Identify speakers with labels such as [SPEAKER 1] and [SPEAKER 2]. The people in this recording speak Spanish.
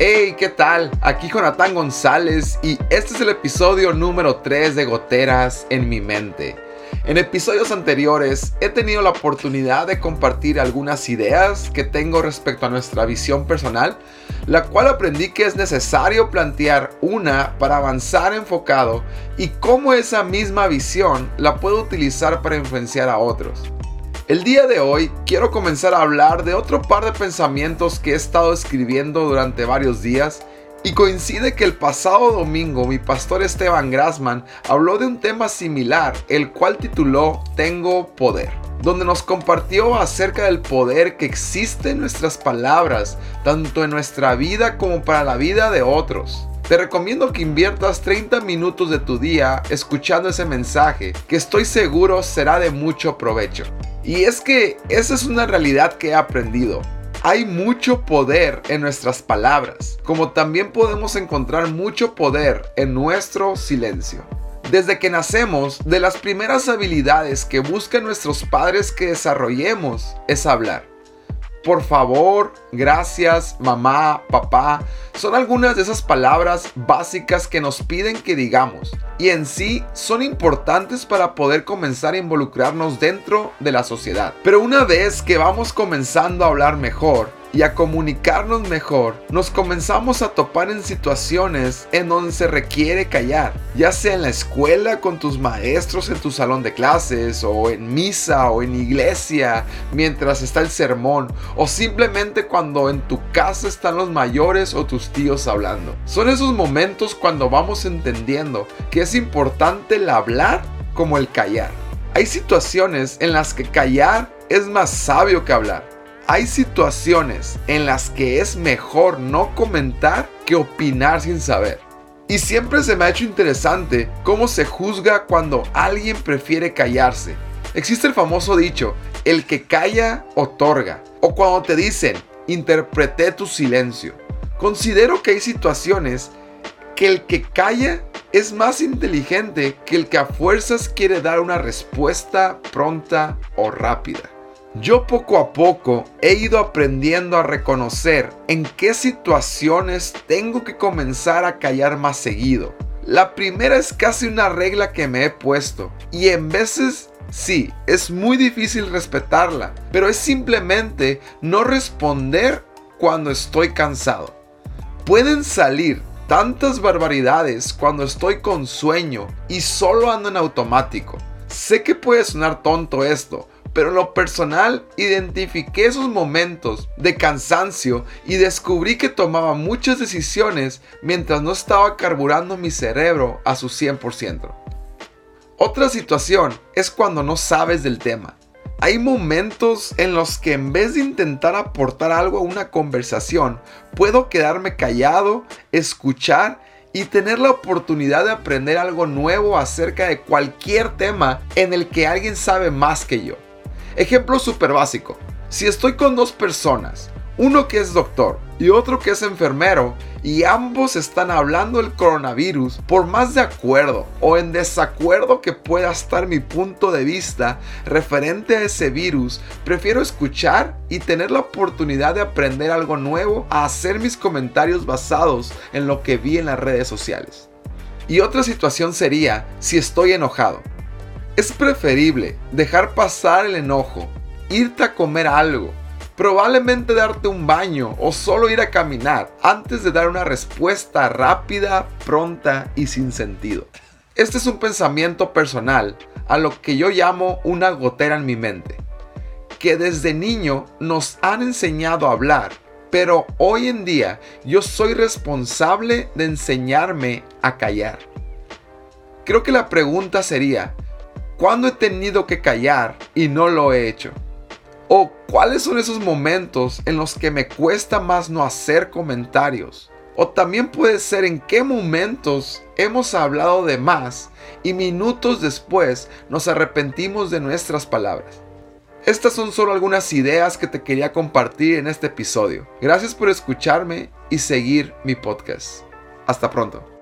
[SPEAKER 1] Hey, ¿qué tal? Aquí Jonathan González y este es el episodio número 3 de Goteras en mi mente. En episodios anteriores he tenido la oportunidad de compartir algunas ideas que tengo respecto a nuestra visión personal, la cual aprendí que es necesario plantear una para avanzar enfocado y cómo esa misma visión la puedo utilizar para influenciar a otros. El día de hoy quiero comenzar a hablar de otro par de pensamientos que he estado escribiendo durante varios días y coincide que el pasado domingo mi pastor Esteban Grassman habló de un tema similar, el cual tituló Tengo poder, donde nos compartió acerca del poder que existe en nuestras palabras, tanto en nuestra vida como para la vida de otros. Te recomiendo que inviertas 30 minutos de tu día escuchando ese mensaje, que estoy seguro será de mucho provecho. Y es que esa es una realidad que he aprendido. Hay mucho poder en nuestras palabras, como también podemos encontrar mucho poder en nuestro silencio. Desde que nacemos, de las primeras habilidades que buscan nuestros padres que desarrollemos es hablar. Por favor, gracias, mamá, papá, son algunas de esas palabras básicas que nos piden que digamos y en sí son importantes para poder comenzar a involucrarnos dentro de la sociedad. Pero una vez que vamos comenzando a hablar mejor, y a comunicarnos mejor, nos comenzamos a topar en situaciones en donde se requiere callar, ya sea en la escuela con tus maestros en tu salón de clases, o en misa, o en iglesia, mientras está el sermón, o simplemente cuando en tu casa están los mayores o tus tíos hablando. Son esos momentos cuando vamos entendiendo que es importante el hablar como el callar. Hay situaciones en las que callar es más sabio que hablar hay situaciones en las que es mejor no comentar que opinar sin saber. Y siempre se me ha hecho interesante cómo se juzga cuando alguien prefiere callarse. Existe el famoso dicho, el que calla otorga. O cuando te dicen, interpreté tu silencio. Considero que hay situaciones que el que calla es más inteligente que el que a fuerzas quiere dar una respuesta pronta o rápida. Yo poco a poco he ido aprendiendo a reconocer en qué situaciones tengo que comenzar a callar más seguido. La primera es casi una regla que me he puesto y en veces sí, es muy difícil respetarla, pero es simplemente no responder cuando estoy cansado. Pueden salir tantas barbaridades cuando estoy con sueño y solo ando en automático. Sé que puede sonar tonto esto, pero en lo personal identifiqué esos momentos de cansancio y descubrí que tomaba muchas decisiones mientras no estaba carburando mi cerebro a su 100%. Otra situación es cuando no sabes del tema. Hay momentos en los que en vez de intentar aportar algo a una conversación, puedo quedarme callado, escuchar y tener la oportunidad de aprender algo nuevo acerca de cualquier tema en el que alguien sabe más que yo. Ejemplo súper básico. Si estoy con dos personas, uno que es doctor y otro que es enfermero, y ambos están hablando del coronavirus, por más de acuerdo o en desacuerdo que pueda estar mi punto de vista referente a ese virus, prefiero escuchar y tener la oportunidad de aprender algo nuevo a hacer mis comentarios basados en lo que vi en las redes sociales. Y otra situación sería si estoy enojado. Es preferible dejar pasar el enojo, irte a comer algo, probablemente darte un baño o solo ir a caminar antes de dar una respuesta rápida, pronta y sin sentido. Este es un pensamiento personal a lo que yo llamo una gotera en mi mente, que desde niño nos han enseñado a hablar, pero hoy en día yo soy responsable de enseñarme a callar. Creo que la pregunta sería, ¿Cuándo he tenido que callar y no lo he hecho? ¿O cuáles son esos momentos en los que me cuesta más no hacer comentarios? O también puede ser en qué momentos hemos hablado de más y minutos después nos arrepentimos de nuestras palabras. Estas son solo algunas ideas que te quería compartir en este episodio. Gracias por escucharme y seguir mi podcast. Hasta pronto.